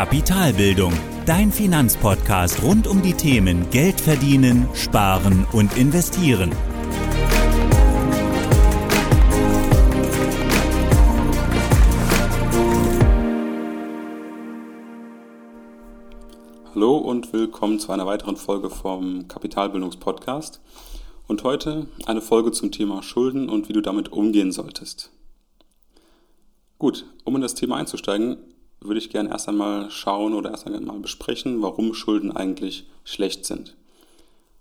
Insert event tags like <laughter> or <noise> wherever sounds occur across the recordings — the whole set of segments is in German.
Kapitalbildung, dein Finanzpodcast rund um die Themen Geld verdienen, sparen und investieren. Hallo und willkommen zu einer weiteren Folge vom Kapitalbildungspodcast. Und heute eine Folge zum Thema Schulden und wie du damit umgehen solltest. Gut, um in das Thema einzusteigen, würde ich gerne erst einmal schauen oder erst einmal besprechen, warum Schulden eigentlich schlecht sind.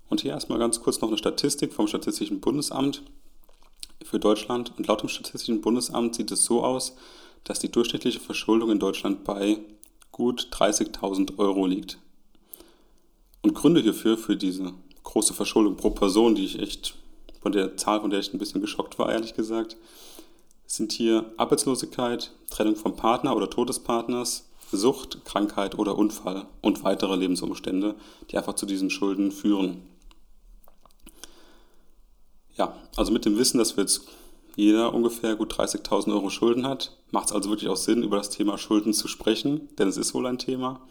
Und hier erstmal ganz kurz noch eine Statistik vom Statistischen Bundesamt für Deutschland. Und laut dem Statistischen Bundesamt sieht es so aus, dass die durchschnittliche Verschuldung in Deutschland bei gut 30.000 Euro liegt. Und Gründe hierfür, für diese große Verschuldung pro Person, die ich echt von der Zahl, von der ich ein bisschen geschockt war, ehrlich gesagt, sind hier Arbeitslosigkeit, Trennung vom Partner oder Todespartners, Sucht, Krankheit oder Unfall und weitere Lebensumstände, die einfach zu diesen Schulden führen. Ja, also mit dem Wissen, dass wir jetzt jeder ungefähr gut 30.000 Euro Schulden hat, macht es also wirklich auch Sinn, über das Thema Schulden zu sprechen, denn es ist wohl ein Thema.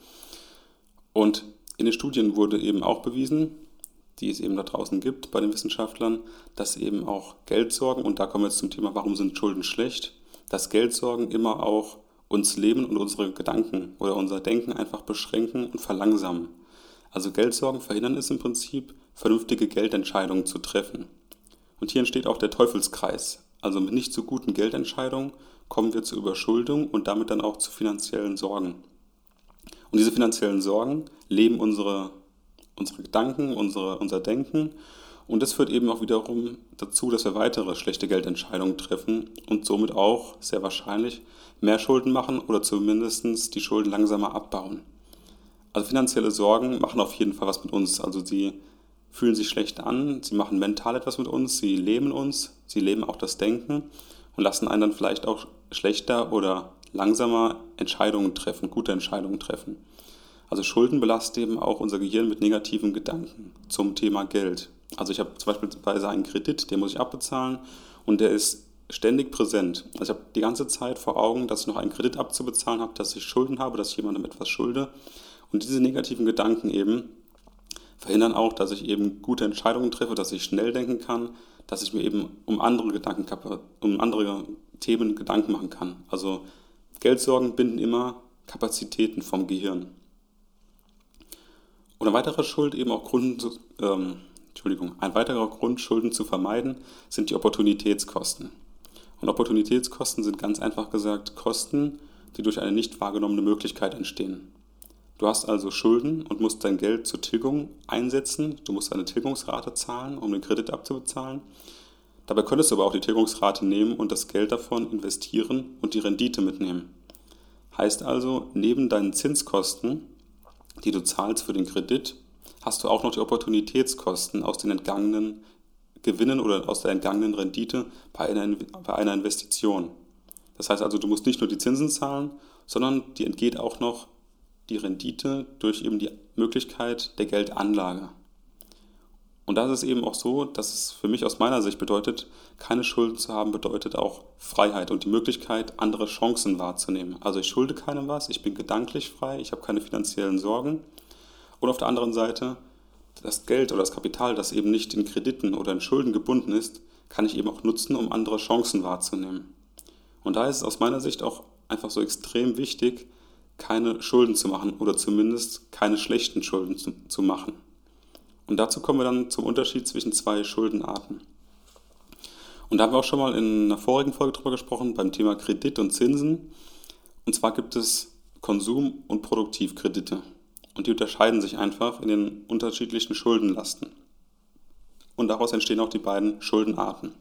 Und in den Studien wurde eben auch bewiesen, die es eben da draußen gibt bei den Wissenschaftlern, dass eben auch Geldsorgen, und da kommen wir jetzt zum Thema, warum sind Schulden schlecht, dass Geldsorgen immer auch uns Leben und unsere Gedanken oder unser Denken einfach beschränken und verlangsamen. Also Geldsorgen verhindern es im Prinzip, vernünftige Geldentscheidungen zu treffen. Und hier entsteht auch der Teufelskreis. Also mit nicht so guten Geldentscheidungen kommen wir zur Überschuldung und damit dann auch zu finanziellen Sorgen. Und diese finanziellen Sorgen leben unsere unsere Gedanken, unsere, unser Denken. Und das führt eben auch wiederum dazu, dass wir weitere schlechte Geldentscheidungen treffen und somit auch sehr wahrscheinlich mehr Schulden machen oder zumindest die Schulden langsamer abbauen. Also finanzielle Sorgen machen auf jeden Fall was mit uns. Also sie fühlen sich schlecht an, sie machen mental etwas mit uns, sie lähmen uns, sie lähmen auch das Denken und lassen einen dann vielleicht auch schlechter oder langsamer Entscheidungen treffen, gute Entscheidungen treffen. Also Schulden belasten eben auch unser Gehirn mit negativen Gedanken zum Thema Geld. Also ich habe zum Beispiel einen Kredit, den muss ich abbezahlen und der ist ständig präsent. Also ich habe die ganze Zeit vor Augen, dass ich noch einen Kredit abzubezahlen habe, dass ich Schulden habe, dass ich jemandem etwas schulde. Und diese negativen Gedanken eben verhindern auch, dass ich eben gute Entscheidungen treffe, dass ich schnell denken kann, dass ich mir eben um andere Gedanken, um andere Themen Gedanken machen kann. Also Geldsorgen binden immer Kapazitäten vom Gehirn. Und ein weiterer Schuld eben auch Grund, ähm, Entschuldigung, ein weiterer Grund, Schulden zu vermeiden, sind die Opportunitätskosten. Und Opportunitätskosten sind ganz einfach gesagt Kosten, die durch eine nicht wahrgenommene Möglichkeit entstehen. Du hast also Schulden und musst dein Geld zur Tilgung einsetzen. Du musst eine Tilgungsrate zahlen, um den Kredit abzubezahlen. Dabei könntest du aber auch die Tilgungsrate nehmen und das Geld davon investieren und die Rendite mitnehmen. Heißt also, neben deinen Zinskosten die du zahlst für den Kredit, hast du auch noch die Opportunitätskosten aus den entgangenen Gewinnen oder aus der entgangenen Rendite bei einer, bei einer Investition. Das heißt also, du musst nicht nur die Zinsen zahlen, sondern dir entgeht auch noch die Rendite durch eben die Möglichkeit der Geldanlage. Und das ist eben auch so, dass es für mich aus meiner Sicht bedeutet, keine Schulden zu haben, bedeutet auch Freiheit und die Möglichkeit, andere Chancen wahrzunehmen. Also ich schulde keinem was, ich bin gedanklich frei, ich habe keine finanziellen Sorgen. Und auf der anderen Seite, das Geld oder das Kapital, das eben nicht in Krediten oder in Schulden gebunden ist, kann ich eben auch nutzen, um andere Chancen wahrzunehmen. Und da ist es aus meiner Sicht auch einfach so extrem wichtig, keine Schulden zu machen oder zumindest keine schlechten Schulden zu, zu machen. Und dazu kommen wir dann zum Unterschied zwischen zwei Schuldenarten. Und da haben wir auch schon mal in einer vorigen Folge drüber gesprochen, beim Thema Kredit und Zinsen. Und zwar gibt es Konsum- und Produktivkredite. Und die unterscheiden sich einfach in den unterschiedlichen Schuldenlasten. Und daraus entstehen auch die beiden Schuldenarten.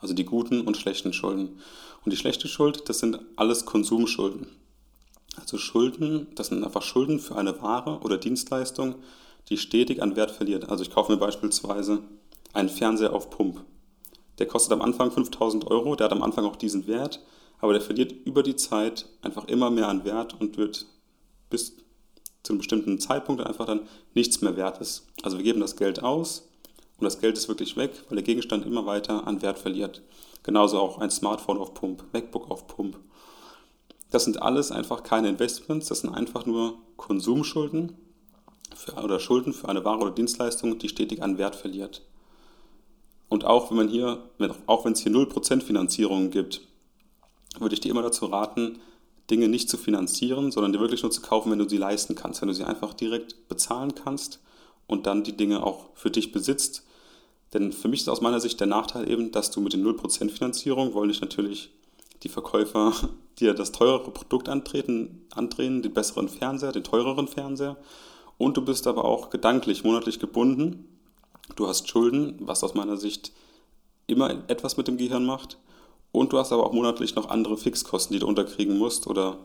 Also die guten und schlechten Schulden. Und die schlechte Schuld, das sind alles Konsumschulden. Also Schulden, das sind einfach Schulden für eine Ware oder Dienstleistung, die stetig an Wert verliert. Also ich kaufe mir beispielsweise einen Fernseher auf Pump. Der kostet am Anfang 5000 Euro, der hat am Anfang auch diesen Wert, aber der verliert über die Zeit einfach immer mehr an Wert und wird bis zu einem bestimmten Zeitpunkt einfach dann nichts mehr wert ist. Also wir geben das Geld aus und das Geld ist wirklich weg, weil der Gegenstand immer weiter an Wert verliert. Genauso auch ein Smartphone auf Pump, MacBook auf Pump. Das sind alles einfach keine Investments, das sind einfach nur Konsumschulden für, oder Schulden für eine Ware oder Dienstleistung, die stetig an Wert verliert. Und auch wenn man hier, auch wenn es hier 0% Finanzierung gibt, würde ich dir immer dazu raten, Dinge nicht zu finanzieren, sondern dir wirklich nur zu kaufen, wenn du sie leisten kannst, wenn du sie einfach direkt bezahlen kannst und dann die Dinge auch für dich besitzt. Denn für mich ist aus meiner Sicht der Nachteil eben, dass du mit den 0% Finanzierung wollen dich natürlich die Verkäufer <laughs> dir das teurere Produkt antreten, andrehen, den besseren Fernseher, den teureren Fernseher. Und du bist aber auch gedanklich monatlich gebunden. Du hast Schulden, was aus meiner Sicht immer etwas mit dem Gehirn macht. Und du hast aber auch monatlich noch andere Fixkosten, die du unterkriegen musst oder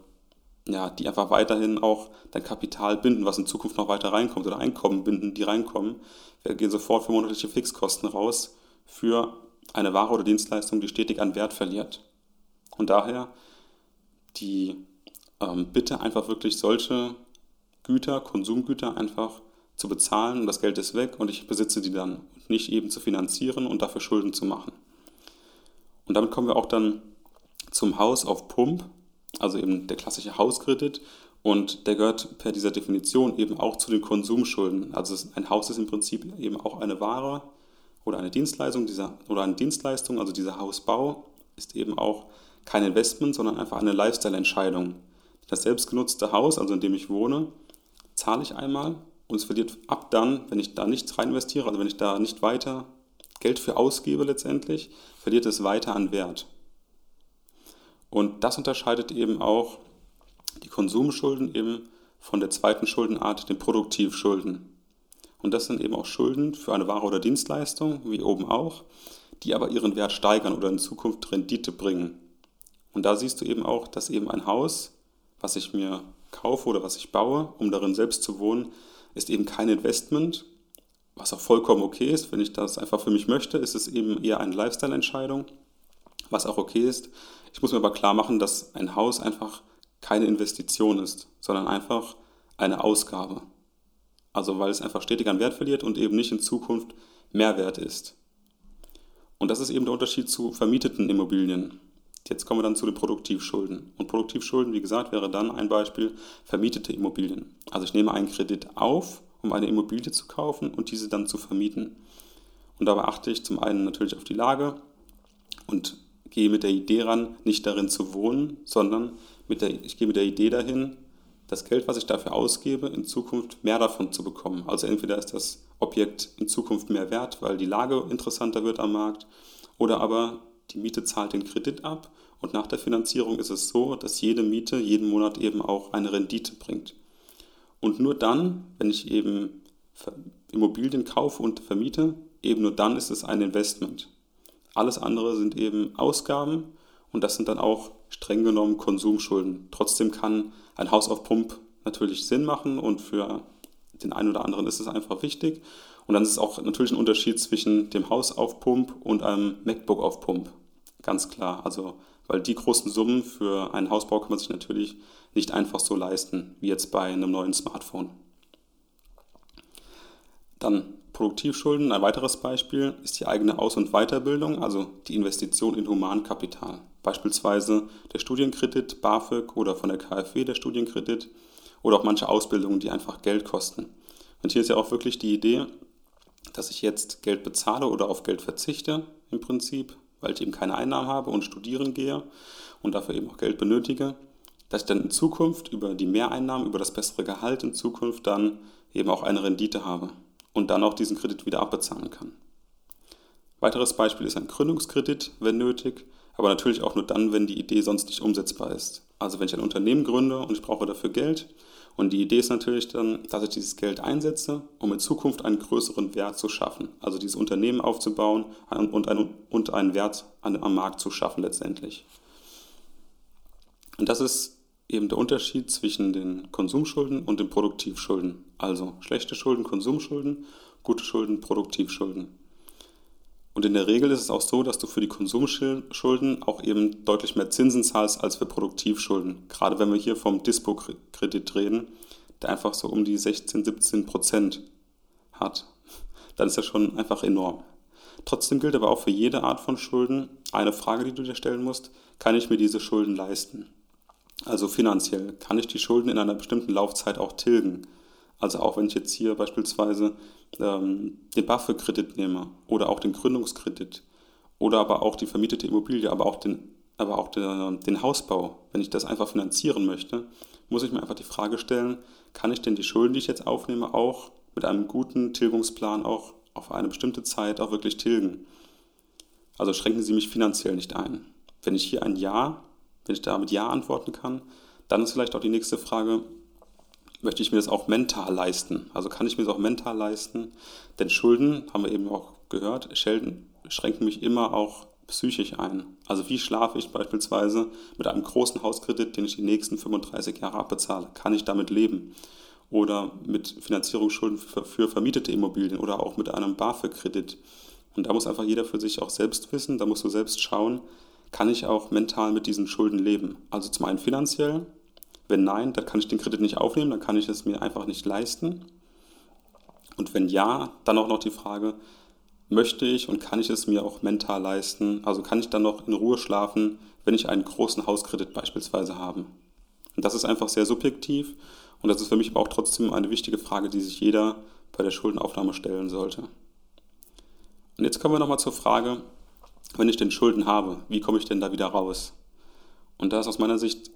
ja, die einfach weiterhin auch dein Kapital binden, was in Zukunft noch weiter reinkommt oder Einkommen binden, die reinkommen. Wir gehen sofort für monatliche Fixkosten raus für eine Ware oder Dienstleistung, die stetig an Wert verliert. Und daher die ähm, Bitte einfach wirklich solche Güter, Konsumgüter einfach zu bezahlen und das Geld ist weg und ich besitze die dann und nicht eben zu finanzieren und dafür Schulden zu machen. Und damit kommen wir auch dann zum Haus auf Pump, also eben der klassische Hauskredit. Und der gehört per dieser Definition eben auch zu den Konsumschulden. Also ein Haus ist im Prinzip eben auch eine Ware oder eine Dienstleistung, dieser, oder eine Dienstleistung, also dieser Hausbau ist eben auch kein Investment, sondern einfach eine Lifestyle-Entscheidung. Das selbstgenutzte Haus, also in dem ich wohne, zahle ich einmal und es verliert ab dann, wenn ich da nichts rein investiere, also wenn ich da nicht weiter Geld für ausgebe letztendlich, verliert es weiter an Wert. Und das unterscheidet eben auch die Konsumschulden eben von der zweiten Schuldenart, den Produktivschulden. Und das sind eben auch Schulden für eine Ware oder Dienstleistung, wie oben auch, die aber ihren Wert steigern oder in Zukunft Rendite bringen. Und da siehst du eben auch, dass eben ein Haus, was ich mir kaufe oder was ich baue, um darin selbst zu wohnen, ist eben kein Investment, was auch vollkommen okay ist. Wenn ich das einfach für mich möchte, ist es eben eher eine Lifestyle-Entscheidung, was auch okay ist. Ich muss mir aber klar machen, dass ein Haus einfach keine Investition ist, sondern einfach eine Ausgabe. Also weil es einfach stetig an Wert verliert und eben nicht in Zukunft Mehrwert ist. Und das ist eben der Unterschied zu vermieteten Immobilien. Jetzt kommen wir dann zu den Produktivschulden. Und Produktivschulden, wie gesagt, wäre dann ein Beispiel vermietete Immobilien. Also ich nehme einen Kredit auf um eine Immobilie zu kaufen und diese dann zu vermieten. Und dabei achte ich zum einen natürlich auf die Lage und gehe mit der Idee ran, nicht darin zu wohnen, sondern mit der, ich gehe mit der Idee dahin, das Geld, was ich dafür ausgebe, in Zukunft mehr davon zu bekommen. Also entweder ist das Objekt in Zukunft mehr wert, weil die Lage interessanter wird am Markt, oder aber die Miete zahlt den Kredit ab und nach der Finanzierung ist es so, dass jede Miete jeden Monat eben auch eine Rendite bringt. Und nur dann, wenn ich eben Immobilien kaufe und vermiete, eben nur dann ist es ein Investment. Alles andere sind eben Ausgaben und das sind dann auch streng genommen Konsumschulden. Trotzdem kann ein Haus auf Pump natürlich Sinn machen und für den einen oder anderen ist es einfach wichtig. Und dann ist es auch natürlich ein Unterschied zwischen dem Haus auf Pump und einem MacBook auf Pump. Ganz klar. Also, weil die großen Summen für einen Hausbau kann man sich natürlich nicht einfach so leisten, wie jetzt bei einem neuen Smartphone. Dann Produktivschulden. Ein weiteres Beispiel ist die eigene Aus- und Weiterbildung, also die Investition in Humankapital. Beispielsweise der Studienkredit BAföG oder von der KfW der Studienkredit oder auch manche Ausbildungen, die einfach Geld kosten. Und hier ist ja auch wirklich die Idee, dass ich jetzt Geld bezahle oder auf Geld verzichte im Prinzip, weil ich eben keine Einnahmen habe und studieren gehe und dafür eben auch Geld benötige dass ich dann in Zukunft über die Mehreinnahmen, über das bessere Gehalt in Zukunft dann eben auch eine Rendite habe und dann auch diesen Kredit wieder abbezahlen kann. Weiteres Beispiel ist ein Gründungskredit, wenn nötig, aber natürlich auch nur dann, wenn die Idee sonst nicht umsetzbar ist. Also wenn ich ein Unternehmen gründe und ich brauche dafür Geld und die Idee ist natürlich dann, dass ich dieses Geld einsetze, um in Zukunft einen größeren Wert zu schaffen. Also dieses Unternehmen aufzubauen und einen, und einen Wert am Markt zu schaffen letztendlich. Und das ist eben der Unterschied zwischen den Konsumschulden und den Produktivschulden. Also schlechte Schulden, Konsumschulden, gute Schulden, Produktivschulden. Und in der Regel ist es auch so, dass du für die Konsumschulden auch eben deutlich mehr Zinsen zahlst als für Produktivschulden. Gerade wenn wir hier vom Dispo-Kredit reden, der einfach so um die 16, 17 Prozent hat, <laughs> dann ist das schon einfach enorm. Trotzdem gilt aber auch für jede Art von Schulden eine Frage, die du dir stellen musst, kann ich mir diese Schulden leisten? Also finanziell kann ich die Schulden in einer bestimmten Laufzeit auch tilgen. Also auch wenn ich jetzt hier beispielsweise ähm, den BAföG-Kredit nehme oder auch den Gründungskredit oder aber auch die vermietete Immobilie, aber auch den, aber auch den, den Hausbau, wenn ich das einfach finanzieren möchte, muss ich mir einfach die Frage stellen, kann ich denn die Schulden, die ich jetzt aufnehme, auch mit einem guten Tilgungsplan auch auf eine bestimmte Zeit auch wirklich tilgen? Also schränken sie mich finanziell nicht ein. Wenn ich hier ein Ja, wenn ich da mit Ja antworten kann, dann ist vielleicht auch die nächste Frage, möchte ich mir das auch mental leisten? Also kann ich mir das auch mental leisten? Denn Schulden, haben wir eben auch gehört, schränken mich immer auch psychisch ein. Also wie schlafe ich beispielsweise mit einem großen Hauskredit, den ich die nächsten 35 Jahre abbezahle? Kann ich damit leben? Oder mit Finanzierungsschulden für, für vermietete Immobilien oder auch mit einem BAföG-Kredit. Und da muss einfach jeder für sich auch selbst wissen, da musst du selbst schauen, kann ich auch mental mit diesen Schulden leben? Also zum einen finanziell, wenn nein, dann kann ich den Kredit nicht aufnehmen, dann kann ich es mir einfach nicht leisten. Und wenn ja, dann auch noch die Frage, möchte ich und kann ich es mir auch mental leisten? Also kann ich dann noch in Ruhe schlafen, wenn ich einen großen Hauskredit beispielsweise habe? Und das ist einfach sehr subjektiv und das ist für mich aber auch trotzdem eine wichtige Frage, die sich jeder bei der Schuldenaufnahme stellen sollte. Und jetzt kommen wir nochmal zur Frage, wenn ich denn Schulden habe, wie komme ich denn da wieder raus? Und da ist aus meiner Sicht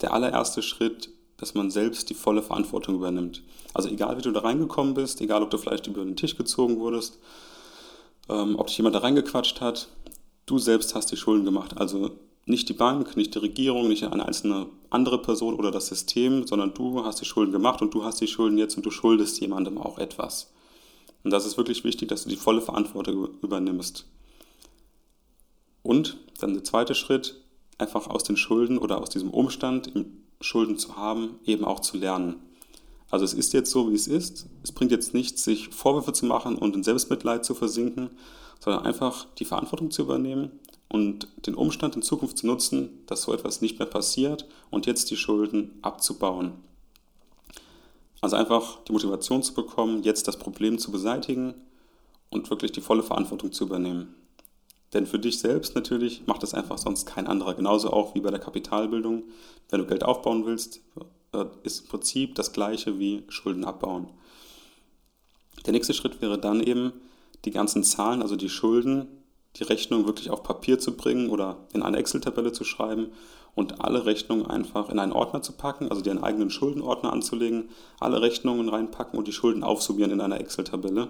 der allererste Schritt, dass man selbst die volle Verantwortung übernimmt. Also egal, wie du da reingekommen bist, egal, ob du vielleicht über den Tisch gezogen wurdest, ähm, ob dich jemand da reingequatscht hat, du selbst hast die Schulden gemacht. Also nicht die Bank, nicht die Regierung, nicht eine einzelne andere Person oder das System, sondern du hast die Schulden gemacht und du hast die Schulden jetzt und du schuldest jemandem auch etwas. Und das ist wirklich wichtig, dass du die volle Verantwortung übernimmst. Und dann der zweite Schritt, einfach aus den Schulden oder aus diesem Umstand, Schulden zu haben, eben auch zu lernen. Also es ist jetzt so, wie es ist. Es bringt jetzt nichts, sich Vorwürfe zu machen und in Selbstmitleid zu versinken, sondern einfach die Verantwortung zu übernehmen und den Umstand in Zukunft zu nutzen, dass so etwas nicht mehr passiert und jetzt die Schulden abzubauen. Also einfach die Motivation zu bekommen, jetzt das Problem zu beseitigen und wirklich die volle Verantwortung zu übernehmen. Denn für dich selbst natürlich macht das einfach sonst kein anderer. Genauso auch wie bei der Kapitalbildung. Wenn du Geld aufbauen willst, äh, ist im Prinzip das gleiche wie Schulden abbauen. Der nächste Schritt wäre dann eben, die ganzen Zahlen, also die Schulden, die Rechnung wirklich auf Papier zu bringen oder in eine Excel-Tabelle zu schreiben und alle Rechnungen einfach in einen Ordner zu packen, also dir einen eigenen Schuldenordner anzulegen, alle Rechnungen reinpacken und die Schulden aufsummieren in einer Excel-Tabelle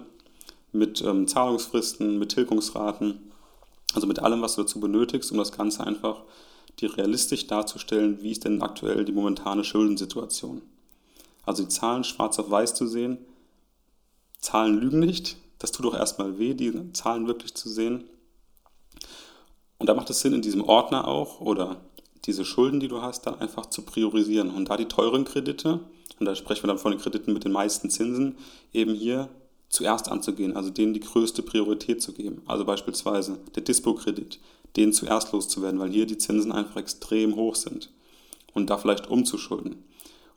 mit ähm, Zahlungsfristen, mit Tilgungsraten also mit allem, was du dazu benötigst, um das Ganze einfach dir realistisch darzustellen, wie ist denn aktuell die momentane Schuldensituation. Also die Zahlen schwarz auf weiß zu sehen. Zahlen lügen nicht. Das tut doch erstmal weh, die Zahlen wirklich zu sehen. Und da macht es Sinn, in diesem Ordner auch oder diese Schulden, die du hast, dann einfach zu priorisieren. Und da die teuren Kredite, und da sprechen wir dann von den Krediten mit den meisten Zinsen, eben hier zuerst anzugehen, also denen die größte Priorität zu geben. Also beispielsweise der Dispo-Kredit, den zuerst loszuwerden, weil hier die Zinsen einfach extrem hoch sind und da vielleicht umzuschulden.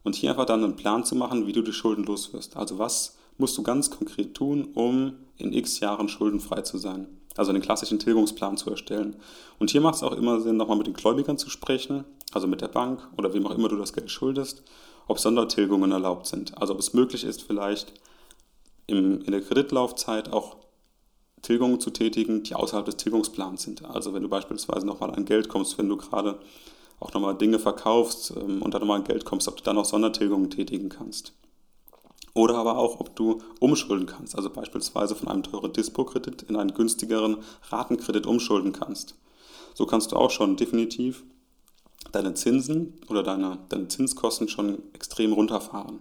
Und hier einfach dann einen Plan zu machen, wie du die Schulden loswirst. Also was musst du ganz konkret tun, um in x Jahren schuldenfrei zu sein. Also einen klassischen Tilgungsplan zu erstellen. Und hier macht es auch immer Sinn, nochmal mit den Gläubigern zu sprechen, also mit der Bank oder wem auch immer du das Geld schuldest, ob Sondertilgungen erlaubt sind. Also ob es möglich ist, vielleicht im, in der Kreditlaufzeit auch Tilgungen zu tätigen, die außerhalb des Tilgungsplans sind. Also wenn du beispielsweise nochmal an Geld kommst, wenn du gerade auch nochmal Dinge verkaufst ähm, und dann nochmal an Geld kommst, ob du dann noch Sondertilgungen tätigen kannst. Oder aber auch, ob du umschulden kannst, also beispielsweise von einem teuren Dispo-Kredit in einen günstigeren Ratenkredit umschulden kannst. So kannst du auch schon definitiv deine Zinsen oder deine, deine Zinskosten schon extrem runterfahren.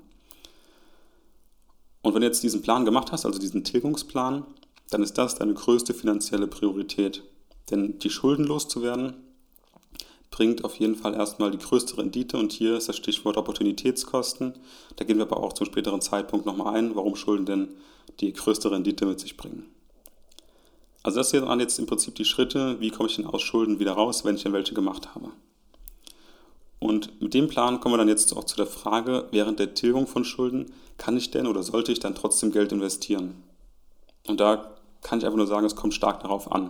Und wenn du jetzt diesen Plan gemacht hast, also diesen Tilgungsplan, dann ist das deine größte finanzielle Priorität. Denn die Schulden loszuwerden bringt auf jeden Fall erstmal die größte Rendite und hier ist das Stichwort Opportunitätskosten. Da gehen wir aber auch zum späteren Zeitpunkt nochmal ein, warum Schulden denn die größte Rendite mit sich bringen. Also das hier waren jetzt im Prinzip die Schritte, wie komme ich denn aus Schulden wieder raus, wenn ich denn welche gemacht habe. Und mit dem Plan kommen wir dann jetzt auch zu der Frage, während der Tilgung von Schulden, kann ich denn oder sollte ich dann trotzdem Geld investieren? Und da kann ich einfach nur sagen, es kommt stark darauf an.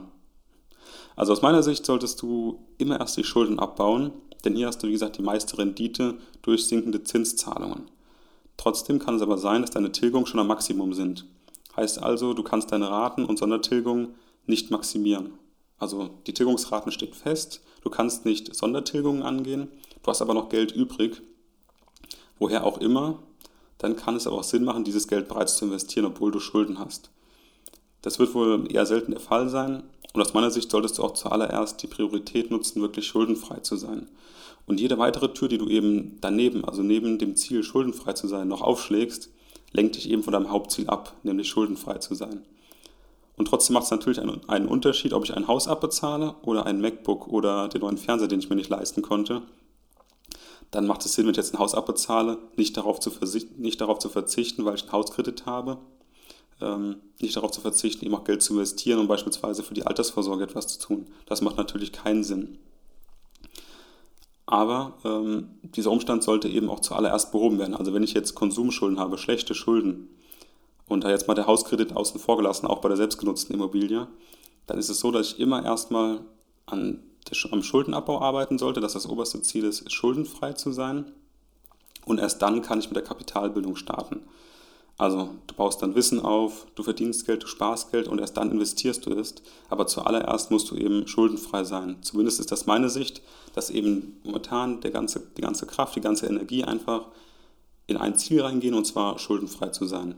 Also aus meiner Sicht solltest du immer erst die Schulden abbauen, denn hier hast du, wie gesagt, die meiste Rendite durch sinkende Zinszahlungen. Trotzdem kann es aber sein, dass deine Tilgungen schon am Maximum sind. Heißt also, du kannst deine Raten und Sondertilgungen nicht maximieren. Also die Tilgungsraten stehen fest, du kannst nicht Sondertilgungen angehen, du hast aber noch Geld übrig, woher auch immer, dann kann es aber auch Sinn machen, dieses Geld bereits zu investieren, obwohl du Schulden hast. Das wird wohl eher selten der Fall sein und aus meiner Sicht solltest du auch zuallererst die Priorität nutzen, wirklich schuldenfrei zu sein. Und jede weitere Tür, die du eben daneben, also neben dem Ziel, schuldenfrei zu sein, noch aufschlägst, lenkt dich eben von deinem Hauptziel ab, nämlich schuldenfrei zu sein. Und trotzdem macht es natürlich einen, Unterschied, ob ich ein Haus abbezahle oder ein MacBook oder den neuen Fernseher, den ich mir nicht leisten konnte. Dann macht es Sinn, wenn ich jetzt ein Haus abbezahle, nicht darauf zu, nicht darauf zu verzichten, weil ich einen Hauskredit habe, ähm, nicht darauf zu verzichten, eben auch Geld zu investieren, um beispielsweise für die Altersvorsorge etwas zu tun. Das macht natürlich keinen Sinn. Aber ähm, dieser Umstand sollte eben auch zuallererst behoben werden. Also wenn ich jetzt Konsumschulden habe, schlechte Schulden, und da jetzt mal der Hauskredit außen vor gelassen, auch bei der selbstgenutzten Immobilie, dann ist es so, dass ich immer erstmal an am Schuldenabbau arbeiten sollte, dass das oberste Ziel ist, schuldenfrei zu sein. Und erst dann kann ich mit der Kapitalbildung starten. Also du baust dann Wissen auf, du verdienst Geld, du sparst Geld und erst dann investierst du es. Aber zuallererst musst du eben schuldenfrei sein. Zumindest ist das meine Sicht, dass eben momentan der ganze, die ganze Kraft, die ganze Energie einfach in ein Ziel reingehen und zwar schuldenfrei zu sein.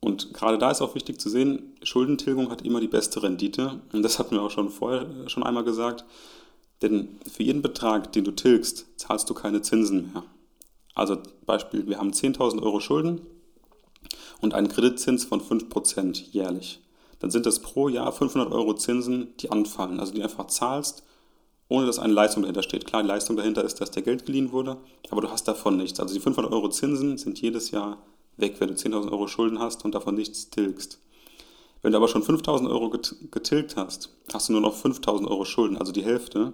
Und gerade da ist auch wichtig zu sehen, Schuldentilgung hat immer die beste Rendite. Und das hatten wir auch schon vorher schon einmal gesagt. Denn für jeden Betrag, den du tilgst, zahlst du keine Zinsen mehr. Also Beispiel, wir haben 10.000 Euro Schulden und einen Kreditzins von 5% jährlich. Dann sind das pro Jahr 500 Euro Zinsen, die anfallen, also die einfach zahlst, ohne dass eine Leistung dahinter steht. Klar, die Leistung dahinter ist, dass dir Geld geliehen wurde, aber du hast davon nichts. Also die 500 Euro Zinsen sind jedes Jahr weg, wenn du 10.000 Euro Schulden hast und davon nichts tilgst. Wenn du aber schon 5.000 Euro getilgt hast, hast du nur noch 5.000 Euro Schulden, also die Hälfte.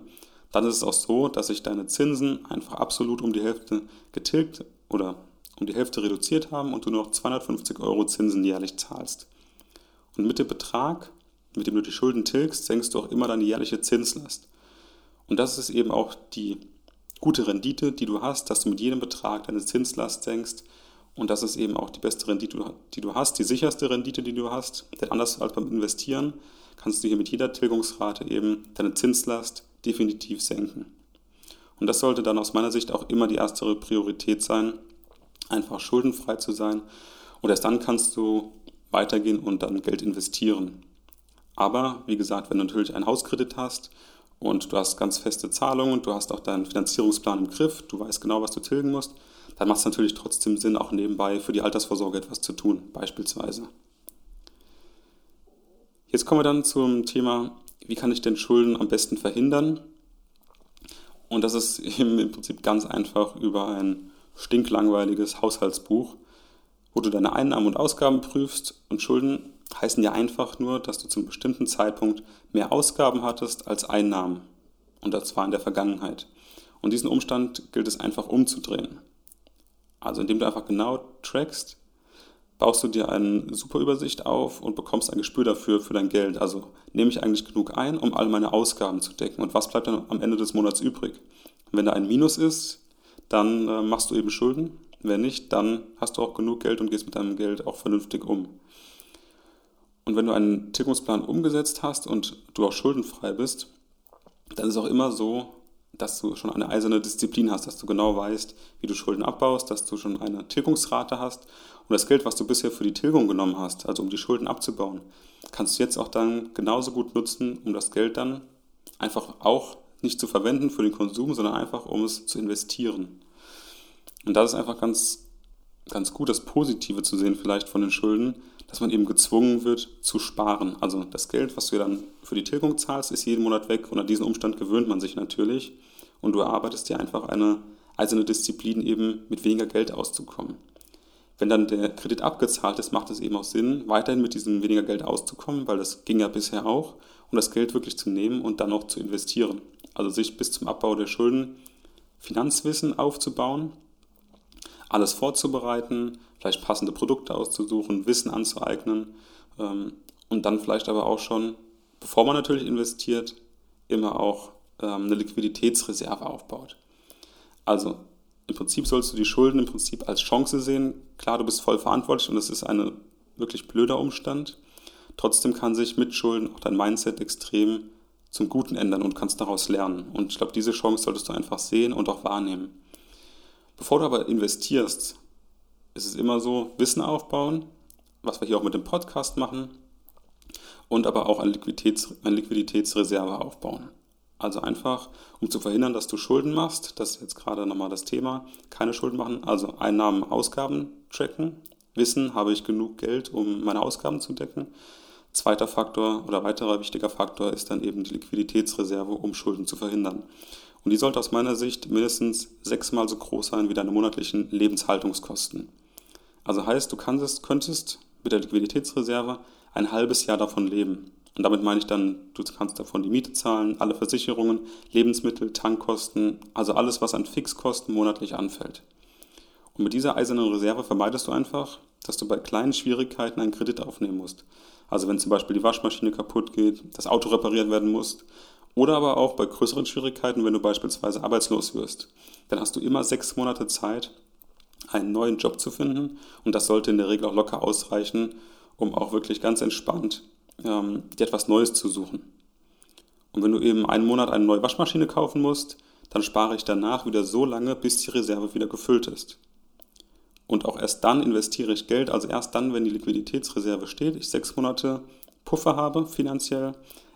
Dann ist es auch so, dass sich deine Zinsen einfach absolut um die Hälfte getilgt oder um die Hälfte reduziert haben und du nur noch 250 Euro Zinsen jährlich zahlst. Und mit dem Betrag, mit dem du die Schulden tilgst, senkst du auch immer deine jährliche Zinslast. Und das ist eben auch die gute Rendite, die du hast, dass du mit jedem Betrag deine Zinslast senkst und das ist eben auch die beste Rendite, die du hast, die sicherste Rendite, die du hast. Denn anders als beim Investieren kannst du hier mit jeder Tilgungsrate eben deine Zinslast definitiv senken. Und das sollte dann aus meiner Sicht auch immer die erste Priorität sein, einfach schuldenfrei zu sein. Und erst dann kannst du weitergehen und dann Geld investieren. Aber wie gesagt, wenn du natürlich einen Hauskredit hast und du hast ganz feste Zahlungen, du hast auch deinen Finanzierungsplan im Griff, du weißt genau, was du tilgen musst, dann macht es natürlich trotzdem Sinn, auch nebenbei für die Altersvorsorge etwas zu tun, beispielsweise. Jetzt kommen wir dann zum Thema, wie kann ich denn Schulden am besten verhindern? Und das ist <laughs> im Prinzip ganz einfach über ein stinklangweiliges Haushaltsbuch, wo du deine Einnahmen und Ausgaben prüfst. Und Schulden heißen ja einfach nur, dass du zum bestimmten Zeitpunkt mehr Ausgaben hattest als Einnahmen. Und das war in der Vergangenheit. Und diesen Umstand gilt es einfach umzudrehen. Also indem du einfach genau trackst, baust du dir eine super Übersicht auf und bekommst ein Gespür dafür für dein Geld. Also nehme ich eigentlich genug ein, um all meine Ausgaben zu decken und was bleibt dann am Ende des Monats übrig? Wenn da ein Minus ist, dann äh, machst du eben Schulden. Wenn nicht, dann hast du auch genug Geld und gehst mit deinem Geld auch vernünftig um. Und wenn du einen Tilgungsplan umgesetzt hast und du auch schuldenfrei bist, dann ist es auch immer so, dass du schon eine eiserne Disziplin hast, dass du genau weißt, wie du Schulden abbaust, dass du schon eine Tilgungsrate hast und das Geld, was du bisher für die Tilgung genommen hast, also um die Schulden abzubauen, kannst du jetzt auch dann genauso gut nutzen, um das Geld dann einfach auch nicht zu verwenden für den Konsum, sondern einfach um es zu investieren. Und das ist einfach ganz, ganz gut, das Positive zu sehen vielleicht von den Schulden, dass man eben gezwungen wird zu sparen. Also das Geld, was du dann für die Tilgung zahlst, ist jeden Monat weg und an diesen Umstand gewöhnt man sich natürlich und du erarbeitest dir einfach eine eiserne Disziplin eben mit weniger Geld auszukommen. Wenn dann der Kredit abgezahlt ist, macht es eben auch Sinn, weiterhin mit diesem weniger Geld auszukommen, weil das ging ja bisher auch, um das Geld wirklich zu nehmen und dann auch zu investieren. Also sich bis zum Abbau der Schulden Finanzwissen aufzubauen, alles vorzubereiten, vielleicht passende Produkte auszusuchen, Wissen anzueignen ähm, und dann vielleicht aber auch schon bevor man natürlich investiert, immer auch ähm, eine Liquiditätsreserve aufbaut. Also im Prinzip sollst du die Schulden im Prinzip als Chance sehen. Klar, du bist voll verantwortlich und es ist ein wirklich blöder Umstand. Trotzdem kann sich mit Schulden auch dein Mindset extrem zum Guten ändern und kannst daraus lernen. Und ich glaube, diese Chance solltest du einfach sehen und auch wahrnehmen. Bevor du aber investierst, ist es immer so, Wissen aufbauen, was wir hier auch mit dem Podcast machen, und aber auch eine, Liquiditäts, eine Liquiditätsreserve aufbauen. Also einfach, um zu verhindern, dass du Schulden machst, das ist jetzt gerade nochmal das Thema, keine Schulden machen, also Einnahmen, Ausgaben tracken, wissen, habe ich genug Geld, um meine Ausgaben zu decken. Zweiter Faktor oder weiterer wichtiger Faktor ist dann eben die Liquiditätsreserve, um Schulden zu verhindern. Und die sollte aus meiner Sicht mindestens sechsmal so groß sein wie deine monatlichen Lebenshaltungskosten. Also heißt, du kannst, könntest mit der Liquiditätsreserve ein halbes Jahr davon leben. Und damit meine ich dann, du kannst davon die Miete zahlen, alle Versicherungen, Lebensmittel, Tankkosten, also alles, was an Fixkosten monatlich anfällt. Und mit dieser eisernen Reserve vermeidest du einfach, dass du bei kleinen Schwierigkeiten einen Kredit aufnehmen musst. Also wenn zum Beispiel die Waschmaschine kaputt geht, das Auto repariert werden muss oder aber auch bei größeren Schwierigkeiten, wenn du beispielsweise arbeitslos wirst. Dann hast du immer sechs Monate Zeit, einen neuen Job zu finden und das sollte in der Regel auch locker ausreichen, um auch wirklich ganz entspannt ähm, dir etwas Neues zu suchen. Und wenn du eben einen Monat eine neue Waschmaschine kaufen musst, dann spare ich danach wieder so lange, bis die Reserve wieder gefüllt ist. Und auch erst dann investiere ich Geld, also erst dann, wenn die Liquiditätsreserve steht, ich sechs Monate Puffer habe finanziell,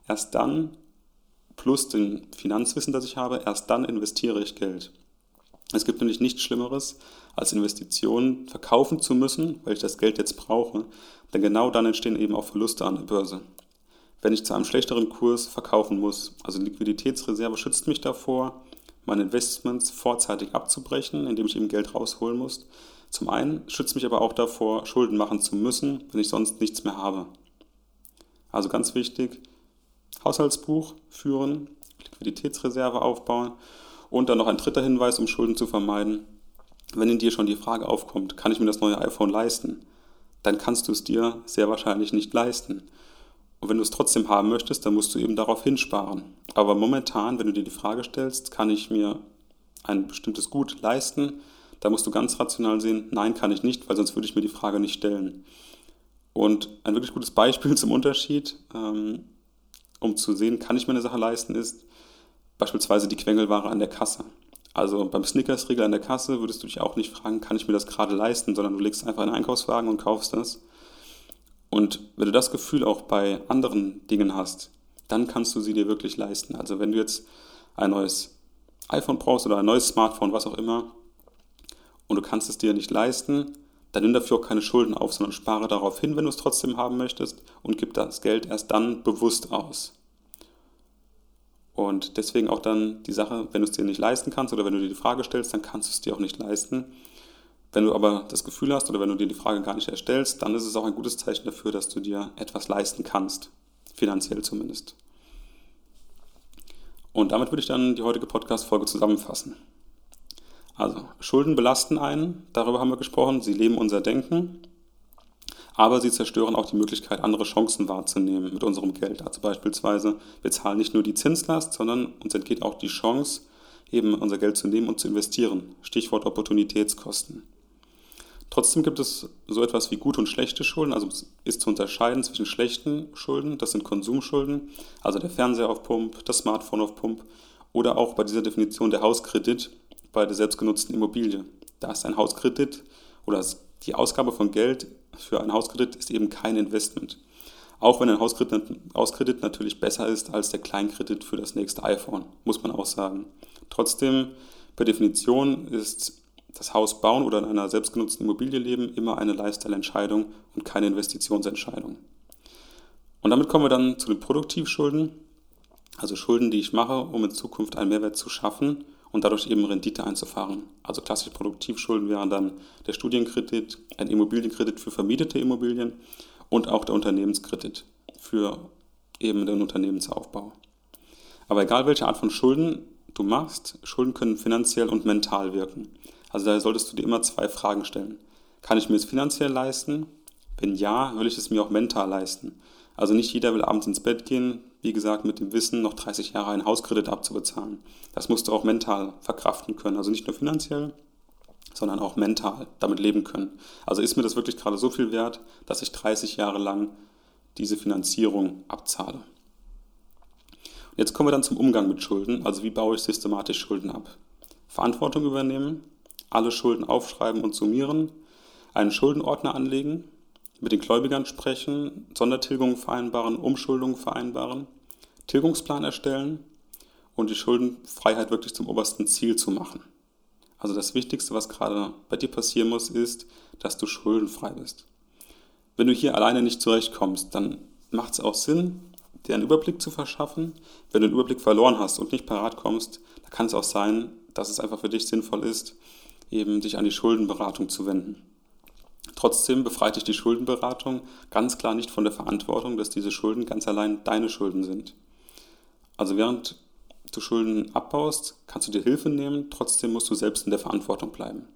erst dann, plus den Finanzwissen, das ich habe, erst dann investiere ich Geld. Es gibt nämlich nichts Schlimmeres, als Investition verkaufen zu müssen, weil ich das Geld jetzt brauche, denn genau dann entstehen eben auch Verluste an der Börse. Wenn ich zu einem schlechteren Kurs verkaufen muss, also Liquiditätsreserve schützt mich davor, meine Investments vorzeitig abzubrechen, indem ich eben Geld rausholen muss. Zum einen schützt mich aber auch davor, Schulden machen zu müssen, wenn ich sonst nichts mehr habe. Also ganz wichtig, Haushaltsbuch führen, Liquiditätsreserve aufbauen und dann noch ein dritter Hinweis, um Schulden zu vermeiden. Wenn in dir schon die Frage aufkommt, kann ich mir das neue iPhone leisten? Dann kannst du es dir sehr wahrscheinlich nicht leisten. Und wenn du es trotzdem haben möchtest, dann musst du eben darauf hinsparen. Aber momentan, wenn du dir die Frage stellst, kann ich mir ein bestimmtes Gut leisten, da musst du ganz rational sehen, nein, kann ich nicht, weil sonst würde ich mir die Frage nicht stellen. Und ein wirklich gutes Beispiel <laughs> zum Unterschied, ähm, um zu sehen, kann ich mir eine Sache leisten, ist, Beispielsweise die Quengelware an der Kasse. Also beim Snickers-Riegel an der Kasse würdest du dich auch nicht fragen, kann ich mir das gerade leisten, sondern du legst einfach einen Einkaufswagen und kaufst das. Und wenn du das Gefühl auch bei anderen Dingen hast, dann kannst du sie dir wirklich leisten. Also wenn du jetzt ein neues iPhone brauchst oder ein neues Smartphone, was auch immer, und du kannst es dir nicht leisten, dann nimm dafür auch keine Schulden auf, sondern spare darauf hin, wenn du es trotzdem haben möchtest und gib das Geld erst dann bewusst aus. Und deswegen auch dann die Sache, wenn du es dir nicht leisten kannst oder wenn du dir die Frage stellst, dann kannst du es dir auch nicht leisten. Wenn du aber das Gefühl hast oder wenn du dir die Frage gar nicht erstellst, dann ist es auch ein gutes Zeichen dafür, dass du dir etwas leisten kannst, finanziell zumindest. Und damit würde ich dann die heutige Podcast-Folge zusammenfassen. Also, Schulden belasten einen, darüber haben wir gesprochen, sie leben unser Denken aber sie zerstören auch die Möglichkeit, andere Chancen wahrzunehmen mit unserem Geld. Also beispielsweise, wir zahlen nicht nur die Zinslast, sondern uns entgeht auch die Chance, eben unser Geld zu nehmen und zu investieren. Stichwort Opportunitätskosten. Trotzdem gibt es so etwas wie gute und schlechte Schulden. Also ist zu unterscheiden zwischen schlechten Schulden, das sind Konsumschulden, also der Fernseher auf Pump, das Smartphone auf Pump oder auch bei dieser Definition der Hauskredit bei der selbstgenutzten Immobilie. Da ist ein Hauskredit oder die Ausgabe von Geld für einen Hauskredit ist eben kein Investment. Auch wenn ein Hauskredit, natürlich besser ist als der Kleinkredit für das nächste iPhone, muss man auch sagen. Trotzdem, per Definition ist das Haus bauen oder in einer selbstgenutzten Immobilie leben immer eine Lifestyle-Entscheidung und keine Investitionsentscheidung. Und damit kommen wir dann zu den Produktivschulden, also Schulden, die ich mache, um in Zukunft einen Mehrwert zu schaffen und dadurch eben Rendite einzufahren. Also klassische Produktivschulden wären dann der Studienkredit, ein Immobilienkredit für vermietete Immobilien und auch der Unternehmenskredit für eben den Unternehmensaufbau. Aber egal welche Art von Schulden du machst, Schulden können finanziell und mental wirken. Also daher solltest du dir immer zwei Fragen stellen. Kann ich mir es finanziell leisten? Wenn ja, will ich es mir auch mental leisten. Also nicht jeder will abends ins Bett gehen, wie gesagt, mit dem Wissen, noch 30 Jahre einen Hauskredit abzubezahlen. Das musst du auch mental verkraften können. Also nicht nur finanziell, sondern auch mental damit leben können. Also ist mir das wirklich gerade so viel wert, dass ich 30 Jahre lang diese Finanzierung abzahle. Und jetzt kommen wir dann zum Umgang mit Schulden. Also wie baue ich systematisch Schulden ab? Verantwortung übernehmen, alle Schulden aufschreiben und summieren, einen Schuldenordner anlegen, mit den Gläubigern sprechen, Sondertilgungen vereinbaren, Umschuldungen vereinbaren, Tilgungsplan erstellen und die Schuldenfreiheit wirklich zum obersten Ziel zu machen. Also das Wichtigste, was gerade bei dir passieren muss, ist, dass du schuldenfrei bist. Wenn du hier alleine nicht zurechtkommst, dann macht es auch Sinn, dir einen Überblick zu verschaffen. Wenn du den Überblick verloren hast und nicht parat kommst, dann kann es auch sein, dass es einfach für dich sinnvoll ist, eben dich an die Schuldenberatung zu wenden. Trotzdem befreit dich die Schuldenberatung ganz klar nicht von der Verantwortung, dass diese Schulden ganz allein deine Schulden sind. Also während du Schulden abbaust, kannst du dir Hilfe nehmen, trotzdem musst du selbst in der Verantwortung bleiben.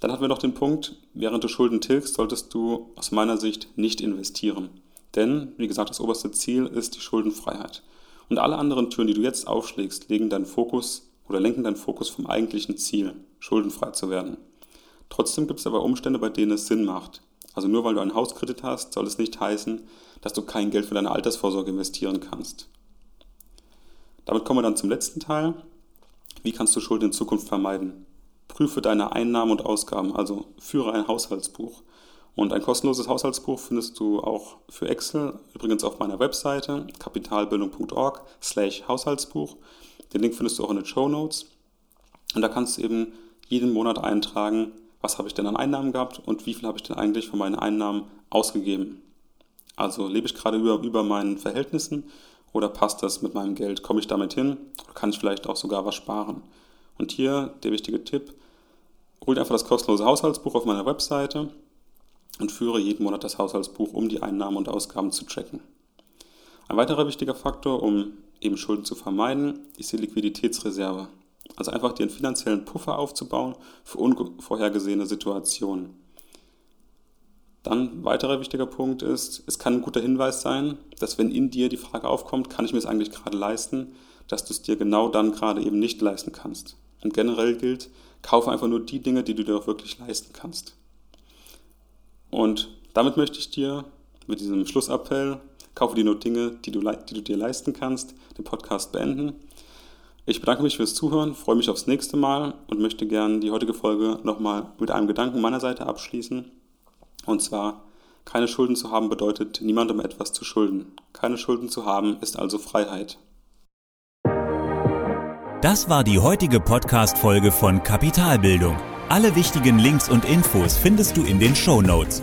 Dann hatten wir noch den Punkt, während du Schulden tilgst, solltest du aus meiner Sicht nicht investieren. Denn, wie gesagt, das oberste Ziel ist die Schuldenfreiheit. Und alle anderen Türen, die du jetzt aufschlägst, legen deinen Fokus oder lenken deinen Fokus vom eigentlichen Ziel, schuldenfrei zu werden. Trotzdem gibt es aber Umstände, bei denen es Sinn macht. Also nur weil du einen Hauskredit hast, soll es nicht heißen, dass du kein Geld für deine Altersvorsorge investieren kannst. Damit kommen wir dann zum letzten Teil. Wie kannst du Schulden in Zukunft vermeiden? Prüfe deine Einnahmen und Ausgaben, also führe ein Haushaltsbuch. Und ein kostenloses Haushaltsbuch findest du auch für Excel, übrigens auf meiner Webseite kapitalbildung.org slash Haushaltsbuch. Den Link findest du auch in den Show Notes. Und da kannst du eben jeden Monat eintragen, was habe ich denn an Einnahmen gehabt und wie viel habe ich denn eigentlich von meinen Einnahmen ausgegeben. Also lebe ich gerade über, über meinen Verhältnissen oder passt das mit meinem Geld? Komme ich damit hin oder kann ich vielleicht auch sogar was sparen? Und hier der wichtige Tipp, hol einfach das kostenlose Haushaltsbuch auf meiner Webseite und führe jeden Monat das Haushaltsbuch, um die Einnahmen und Ausgaben zu tracken. Ein weiterer wichtiger Faktor, um eben Schulden zu vermeiden, ist die Liquiditätsreserve. Also einfach dir einen finanziellen Puffer aufzubauen für unvorhergesehene Situationen. Dann weiterer wichtiger Punkt ist, es kann ein guter Hinweis sein, dass wenn in dir die Frage aufkommt, kann ich mir es eigentlich gerade leisten, dass du es dir genau dann gerade eben nicht leisten kannst. Und generell gilt, kaufe einfach nur die Dinge, die du dir auch wirklich leisten kannst. Und damit möchte ich dir mit diesem Schlussappell, kaufe dir nur Dinge, die du, die du dir leisten kannst, den Podcast beenden. Ich bedanke mich fürs Zuhören, freue mich aufs nächste Mal und möchte gerne die heutige Folge nochmal mit einem Gedanken meiner Seite abschließen. Und zwar, keine Schulden zu haben bedeutet, niemandem etwas zu schulden. Keine Schulden zu haben ist also Freiheit. Das war die heutige Podcast-Folge von Kapitalbildung. Alle wichtigen Links und Infos findest du in den Show Notes.